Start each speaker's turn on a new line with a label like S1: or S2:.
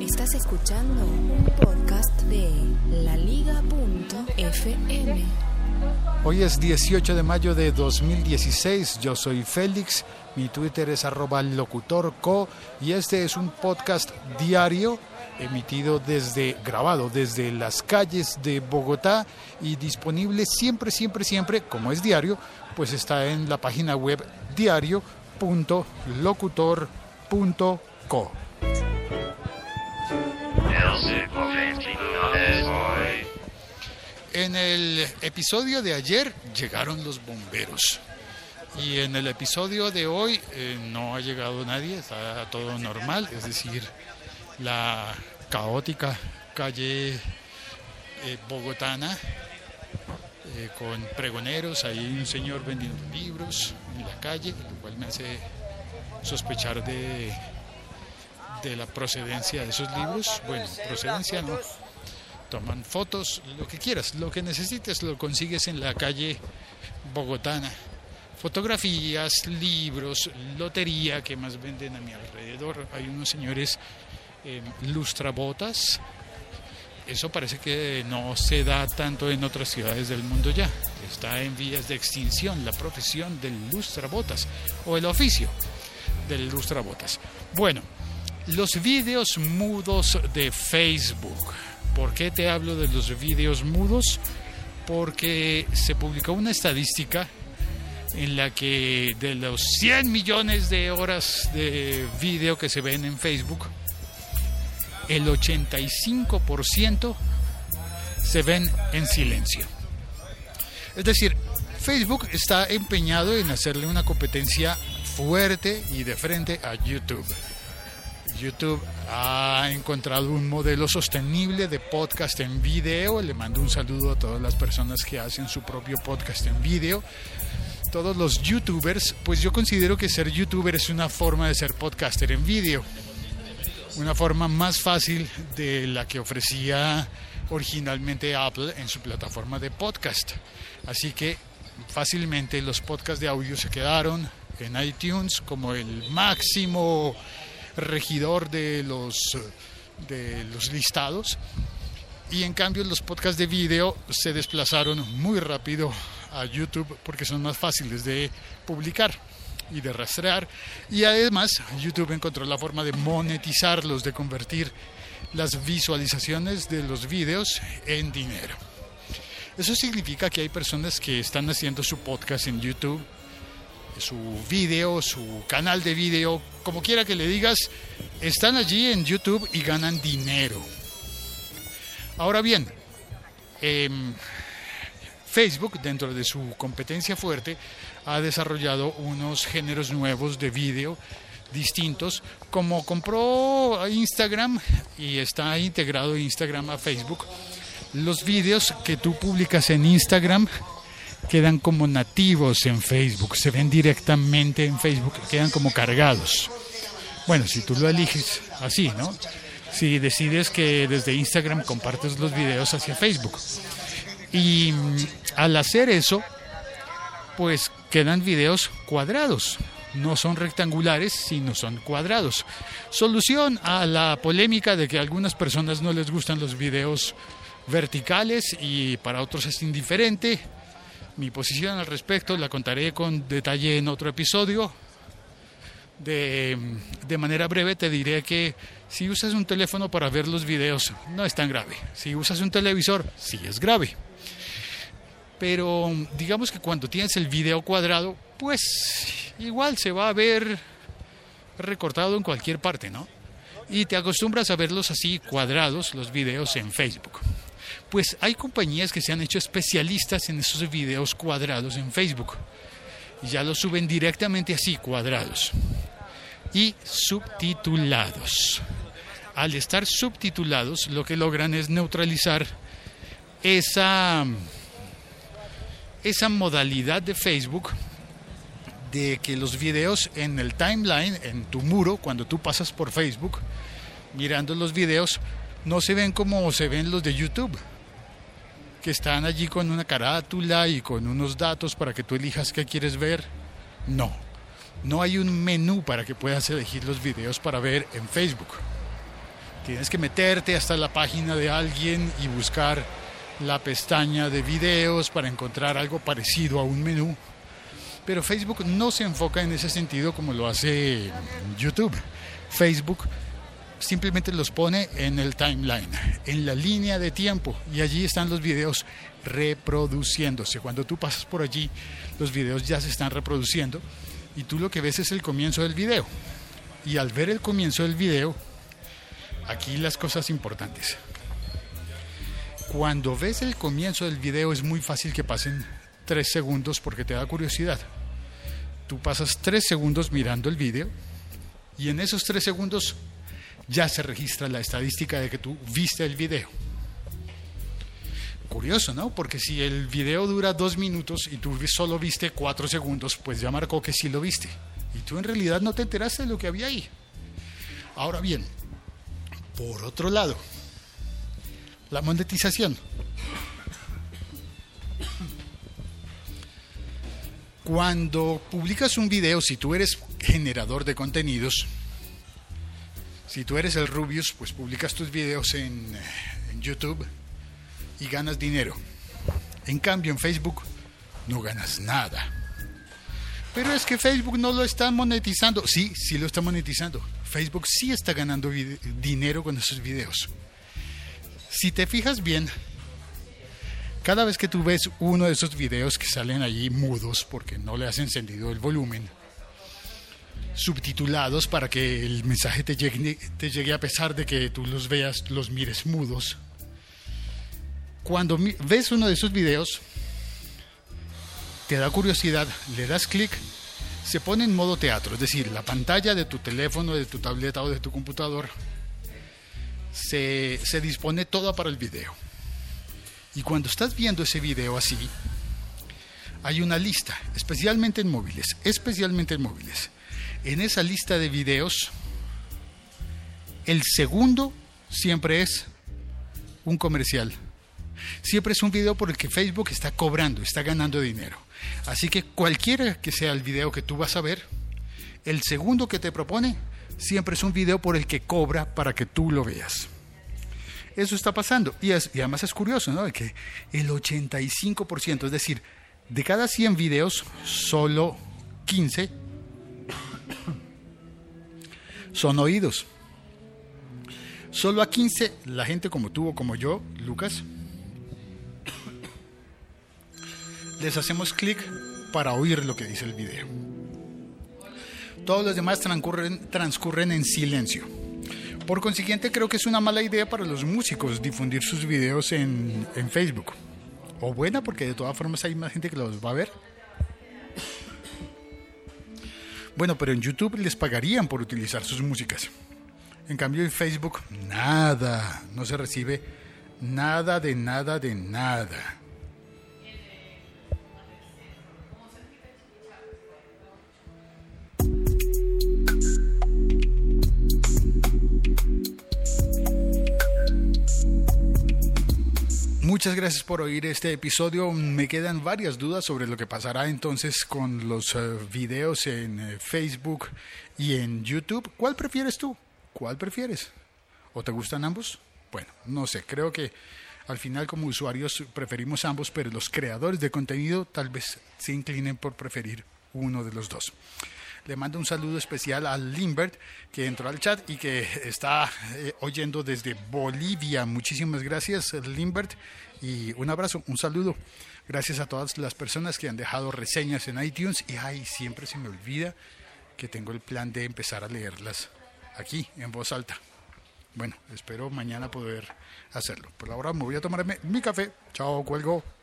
S1: Estás escuchando un podcast de laliga.fm.
S2: Hoy es 18 de mayo de 2016, yo soy Félix, mi Twitter es arroba locutorco y este es un podcast diario emitido desde, grabado desde las calles de Bogotá y disponible siempre, siempre, siempre, como es diario, pues está en la página web diario.locutor.co. En el episodio de ayer llegaron los bomberos. Y en el episodio de hoy eh, no ha llegado nadie, está todo normal, es decir, la caótica calle eh, bogotana eh, con pregoneros, hay un señor vendiendo libros en la calle, lo cual me hace sospechar de, de la procedencia de esos libros. Bueno, procedencia no, toman fotos, lo que quieras, lo que necesites lo consigues en la calle bogotana. Fotografías, libros, lotería que más venden a mi alrededor. Hay unos señores eh, lustrabotas. Eso parece que no se da tanto en otras ciudades del mundo ya. Está en vías de extinción la profesión del lustrabotas o el oficio del lustrabotas. Bueno, los vídeos mudos de Facebook. ¿Por qué te hablo de los vídeos mudos? Porque se publicó una estadística en la que de los 100 millones de horas de vídeo que se ven en Facebook, el 85% se ven en silencio. Es decir, Facebook está empeñado en hacerle una competencia fuerte y de frente a YouTube. YouTube ha encontrado un modelo sostenible de podcast en video. Le mando un saludo a todas las personas que hacen su propio podcast en video. Todos los youtubers, pues yo considero que ser youtuber es una forma de ser podcaster en video. Una forma más fácil de la que ofrecía originalmente Apple en su plataforma de podcast. Así que fácilmente los podcasts de audio se quedaron en iTunes como el máximo regidor de los, de los listados y en cambio los podcasts de video se desplazaron muy rápido a YouTube porque son más fáciles de publicar y de rastrear y además YouTube encontró la forma de monetizarlos, de convertir las visualizaciones de los videos en dinero. Eso significa que hay personas que están haciendo su podcast en YouTube su video, su canal de video, como quiera que le digas, están allí en YouTube y ganan dinero. Ahora bien, em, Facebook, dentro de su competencia fuerte, ha desarrollado unos géneros nuevos de video distintos, como compró Instagram y está integrado Instagram a Facebook. Los videos que tú publicas en Instagram quedan como nativos en Facebook, se ven directamente en Facebook, quedan como cargados. Bueno, si tú lo eliges así, ¿no? Si decides que desde Instagram compartes los videos hacia Facebook. Y mm, al hacer eso, pues quedan videos cuadrados. No son rectangulares, sino son cuadrados. Solución a la polémica de que a algunas personas no les gustan los videos verticales y para otros es indiferente mi posición al respecto la contaré con detalle en otro episodio. De, de, manera breve te diré que si usas un teléfono para ver los videos no es tan grave. Si usas un televisor sí es grave. Pero digamos que cuando tienes el video cuadrado, pues igual se va a ver recortado en cualquier parte, ¿no? Y te acostumbras a verlos así cuadrados, los videos en Facebook pues hay compañías que se han hecho especialistas en esos videos cuadrados en Facebook. Ya los suben directamente así, cuadrados. Y subtitulados. Al estar subtitulados, lo que logran es neutralizar esa, esa modalidad de Facebook de que los videos en el timeline, en tu muro, cuando tú pasas por Facebook, mirando los videos, no se ven como se ven los de YouTube están allí con una carátula y con unos datos para que tú elijas qué quieres ver. No, no hay un menú para que puedas elegir los videos para ver en Facebook. Tienes que meterte hasta la página de alguien y buscar la pestaña de videos para encontrar algo parecido a un menú. Pero Facebook no se enfoca en ese sentido como lo hace YouTube. Facebook simplemente los pone en el timeline, en la línea de tiempo, y allí están los videos reproduciéndose. Cuando tú pasas por allí, los videos ya se están reproduciendo y tú lo que ves es el comienzo del video. Y al ver el comienzo del video, aquí las cosas importantes. Cuando ves el comienzo del video es muy fácil que pasen tres segundos porque te da curiosidad. Tú pasas tres segundos mirando el video y en esos tres segundos ya se registra la estadística de que tú viste el video. Curioso, ¿no? Porque si el video dura dos minutos y tú solo viste cuatro segundos, pues ya marcó que sí lo viste. Y tú en realidad no te enteraste de lo que había ahí. Ahora bien, por otro lado, la monetización. Cuando publicas un video, si tú eres generador de contenidos, si tú eres el Rubius, pues publicas tus videos en, YouTube y ganas dinero. En cambio, en Facebook no ganas nada. Pero es que Facebook no lo está monetizando. Sí, sí lo está monetizando. Facebook sí está ganando dinero con esos videos. Si te fijas bien, cada vez que tú ves uno de esos videos que salen allí mudos porque no le has encendido el volumen, subtitulados para que el mensaje te llegue, te llegue a pesar de que tú los veas, los mires mudos. Cuando ves uno de esos videos, te da curiosidad, le das clic, se pone en modo teatro, es decir, la pantalla de tu teléfono, de tu tableta o de tu computador se, se dispone toda para el video. Y cuando estás viendo ese video así, hay una lista, especialmente en móviles, especialmente en móviles. En esa lista de videos, el segundo siempre es un comercial. Siempre es un video por el que Facebook está cobrando, está ganando dinero. Así que cualquiera que sea el video que tú vas a ver, el segundo que te propone siempre es un video por el que cobra para que tú lo veas. Eso está pasando. Y, además es curioso, ¿no? Que el 85%, es decir, de cada 100 videos, solo 15 son oídos. Solo a 15, la gente como tú o como yo, Lucas, les hacemos clic para oír lo que dice el video. Todos los demás transcurren, transcurren en silencio. Por consiguiente, creo que es una mala idea para los músicos difundir sus videos en, en Facebook. O buena, porque de todas formas hay más gente que los va a ver. Bueno, pero en YouTube les pagarían por utilizar sus músicas. En cambio en Facebook, nada, no se recibe nada de nada de nada. Muchas gracias por oír este episodio. Me quedan varias dudas sobre lo que pasará entonces con los eh, videos en eh, Facebook y en YouTube. ¿Cuál prefieres tú? ¿Cuál prefieres? ¿O te gustan ambos? Bueno, no sé, creo que al final como usuarios preferimos ambos, pero los creadores de contenido tal vez se inclinen por preferir uno de los dos. Le mando un saludo especial a Limbert, que entró al chat y que está eh, oyendo desde Bolivia. Muchísimas gracias, Limbert, y un abrazo, un saludo. Gracias a todas las personas que han dejado reseñas en iTunes. Y ay, siempre se me olvida que tengo el plan de empezar a leerlas aquí, en voz alta. Bueno, espero mañana poder hacerlo. Por ahora me voy a tomar mi café. Chao, cuelgo.